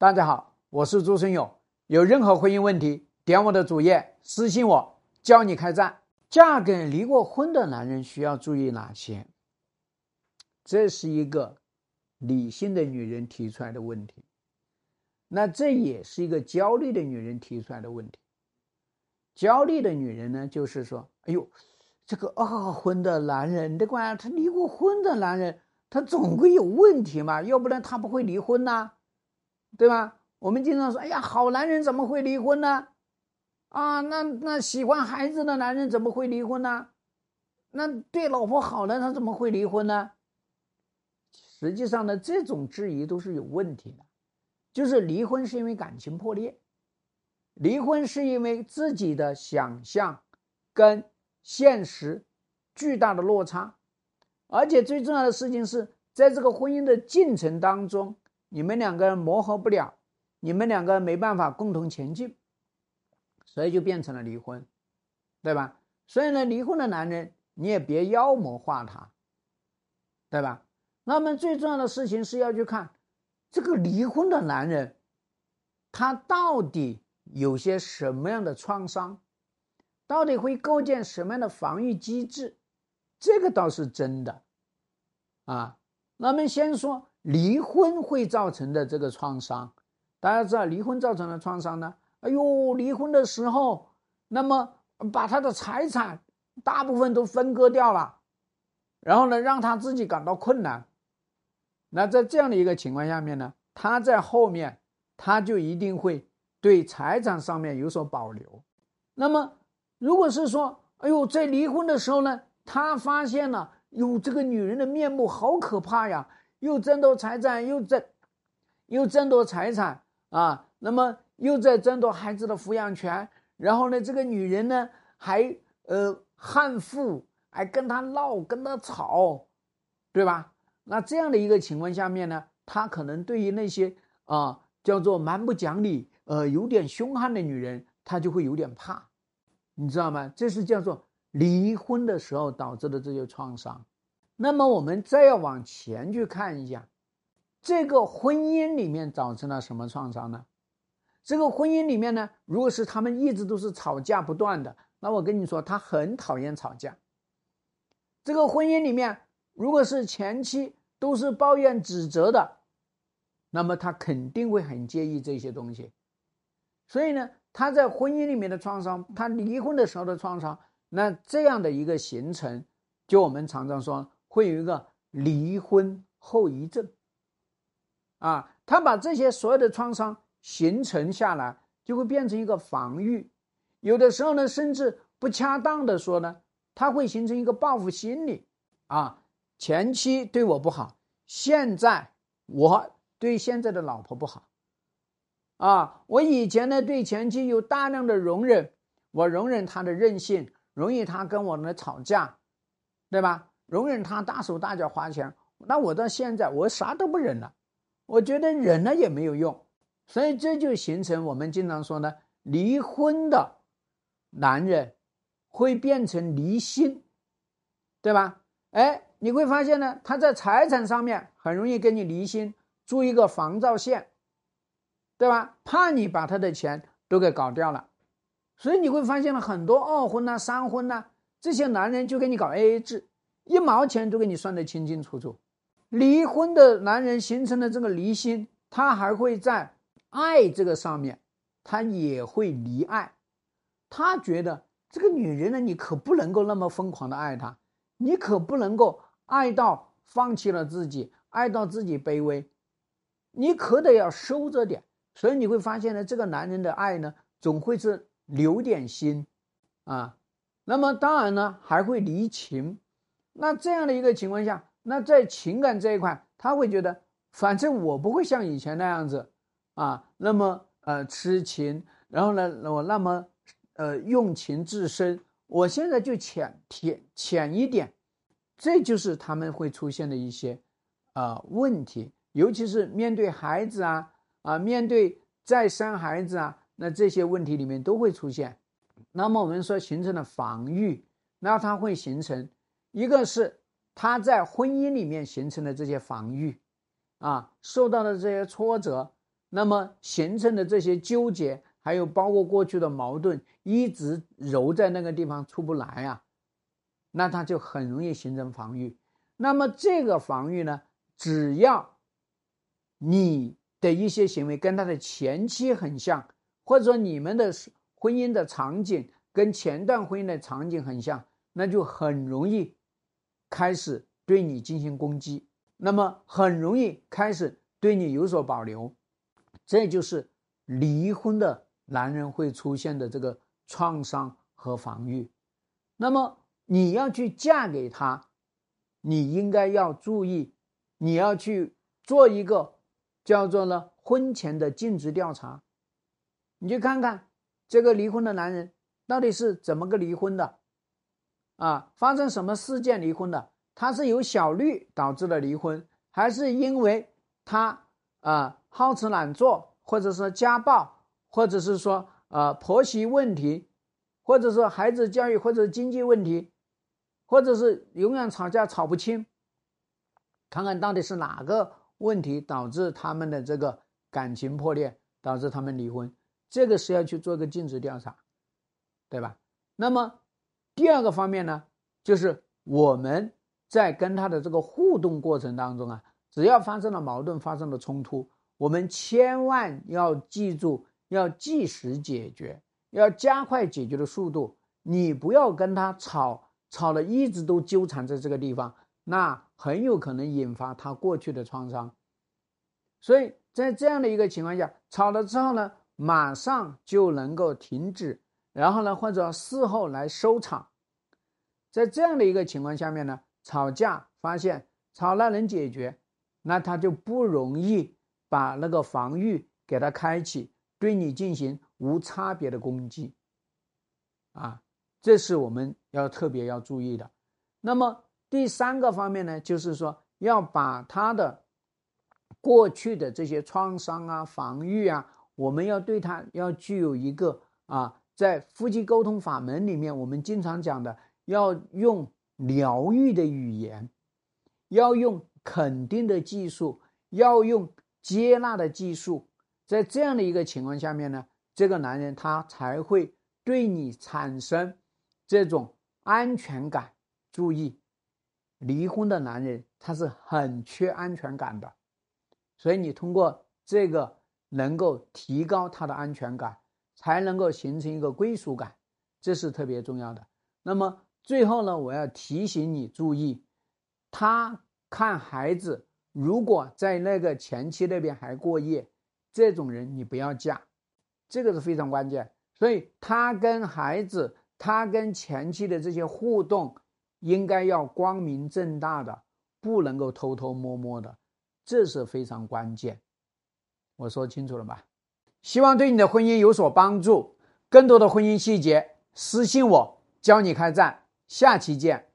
大家好，我是朱生勇。有任何婚姻问题，点我的主页私信我，教你开战。嫁给离过婚的男人需要注意哪些？这是一个理性的女人提出来的问题，那这也是一个焦虑的女人提出来的问题。焦虑的女人呢，就是说，哎呦，这个二婚的男人，你管他离过婚的男人，他总归有问题嘛，要不然他不会离婚呐。对吧？我们经常说：“哎呀，好男人怎么会离婚呢？啊，那那喜欢孩子的男人怎么会离婚呢？那对老婆好的他怎么会离婚呢？”实际上呢，这种质疑都是有问题的。就是离婚是因为感情破裂，离婚是因为自己的想象跟现实巨大的落差，而且最重要的事情是在这个婚姻的进程当中。你们两个人磨合不了，你们两个没办法共同前进，所以就变成了离婚，对吧？所以呢，离婚的男人你也别妖魔化他，对吧？那么最重要的事情是要去看这个离婚的男人，他到底有些什么样的创伤，到底会构建什么样的防御机制，这个倒是真的，啊。那么先说。离婚会造成的这个创伤，大家知道离婚造成的创伤呢？哎呦，离婚的时候，那么把他的财产大部分都分割掉了，然后呢，让他自己感到困难。那在这样的一个情况下面呢，他在后面他就一定会对财产上面有所保留。那么，如果是说，哎呦，在离婚的时候呢，他发现了，哟，这个女人的面目好可怕呀！又争夺财产，又争，又争夺财产啊！那么又在争夺孩子的抚养权，然后呢，这个女人呢还呃悍妇，还跟他闹，跟他吵，对吧？那这样的一个情况下面呢，他可能对于那些啊叫做蛮不讲理、呃有点凶悍的女人，他就会有点怕，你知道吗？这是叫做离婚的时候导致的这些创伤。那么我们再要往前去看一下，这个婚姻里面造成了什么创伤呢？这个婚姻里面呢，如果是他们一直都是吵架不断的，那我跟你说，他很讨厌吵架。这个婚姻里面，如果是前妻都是抱怨指责的，那么他肯定会很介意这些东西。所以呢，他在婚姻里面的创伤，他离婚的时候的创伤，那这样的一个形成，就我们常常说。会有一个离婚后遗症，啊，他把这些所有的创伤形成下来，就会变成一个防御。有的时候呢，甚至不恰当的说呢，他会形成一个报复心理。啊，前妻对我不好，现在我对现在的老婆不好。啊，我以前呢对前妻有大量的容忍，我容忍她的任性，容忍她跟我呢吵架，对吧？容忍他大手大脚花钱，那我到现在我啥都不忍了，我觉得忍了也没有用，所以这就形成我们经常说呢，离婚的男人会变成离心，对吧？哎，你会发现呢，他在财产上面很容易跟你离心，租一个防盗线，对吧？怕你把他的钱都给搞掉了，所以你会发现了很多二婚呐、三婚呐，这些男人就给你搞 AA 制。一毛钱都给你算得清清楚楚，离婚的男人形成的这个离心，他还会在爱这个上面，他也会离爱。他觉得这个女人呢，你可不能够那么疯狂的爱她，你可不能够爱到放弃了自己，爱到自己卑微，你可得要收着点。所以你会发现呢，这个男人的爱呢，总会是留点心啊。那么当然呢，还会离情。那这样的一个情况下，那在情感这一块，他会觉得，反正我不会像以前那样子，啊，那么呃痴情，然后呢，我那么呃用情至深，我现在就浅浅浅一点，这就是他们会出现的一些啊问题，尤其是面对孩子啊啊，面对再生孩子啊，那这些问题里面都会出现。那么我们说形成了防御，那它会形成。一个是他在婚姻里面形成的这些防御，啊，受到的这些挫折，那么形成的这些纠结，还有包括过去的矛盾，一直揉在那个地方出不来啊，那他就很容易形成防御。那么这个防御呢，只要你的一些行为跟他的前妻很像，或者说你们的婚姻的场景跟前段婚姻的场景很像，那就很容易开始对你进行攻击，那么很容易开始对你有所保留。这就是离婚的男人会出现的这个创伤和防御。那么你要去嫁给他，你应该要注意，你要去做一个叫做呢婚前的尽职调查，你去看看这个离婚的男人到底是怎么个离婚的，啊，发生什么事件离婚的？他是由小绿导致的离婚，还是因为他啊？好吃懒做，或者说家暴，或者是说呃婆媳问题，或者说孩子教育，或者经济问题，或者是永远吵架吵不清，看看到底是哪个问题导致他们的这个感情破裂，导致他们离婚，这个是要去做个尽职调查，对吧？那么第二个方面呢，就是我们在跟他的这个互动过程当中啊，只要发生了矛盾，发生了冲突。我们千万要记住，要即时解决，要加快解决的速度。你不要跟他吵，吵了一直都纠缠在这个地方，那很有可能引发他过去的创伤。所以在这样的一个情况下，吵了之后呢，马上就能够停止，然后呢，或者事后来收场。在这样的一个情况下面呢，吵架发现吵了能解决，那他就不容易。把那个防御给它开启，对你进行无差别的攻击，啊，这是我们要特别要注意的。那么第三个方面呢，就是说要把他的过去的这些创伤啊、防御啊，我们要对他要具有一个啊，在夫妻沟通法门里面，我们经常讲的，要用疗愈的语言，要用肯定的技术，要用。接纳的技术，在这样的一个情况下面呢，这个男人他才会对你产生这种安全感。注意，离婚的男人他是很缺安全感的，所以你通过这个能够提高他的安全感，才能够形成一个归属感，这是特别重要的。那么最后呢，我要提醒你注意，他看孩子。如果在那个前妻那边还过夜，这种人你不要嫁，这个是非常关键。所以他跟孩子，他跟前妻的这些互动，应该要光明正大的，不能够偷偷摸摸的，这是非常关键。我说清楚了吧？希望对你的婚姻有所帮助。更多的婚姻细节，私信我教你开战。下期见。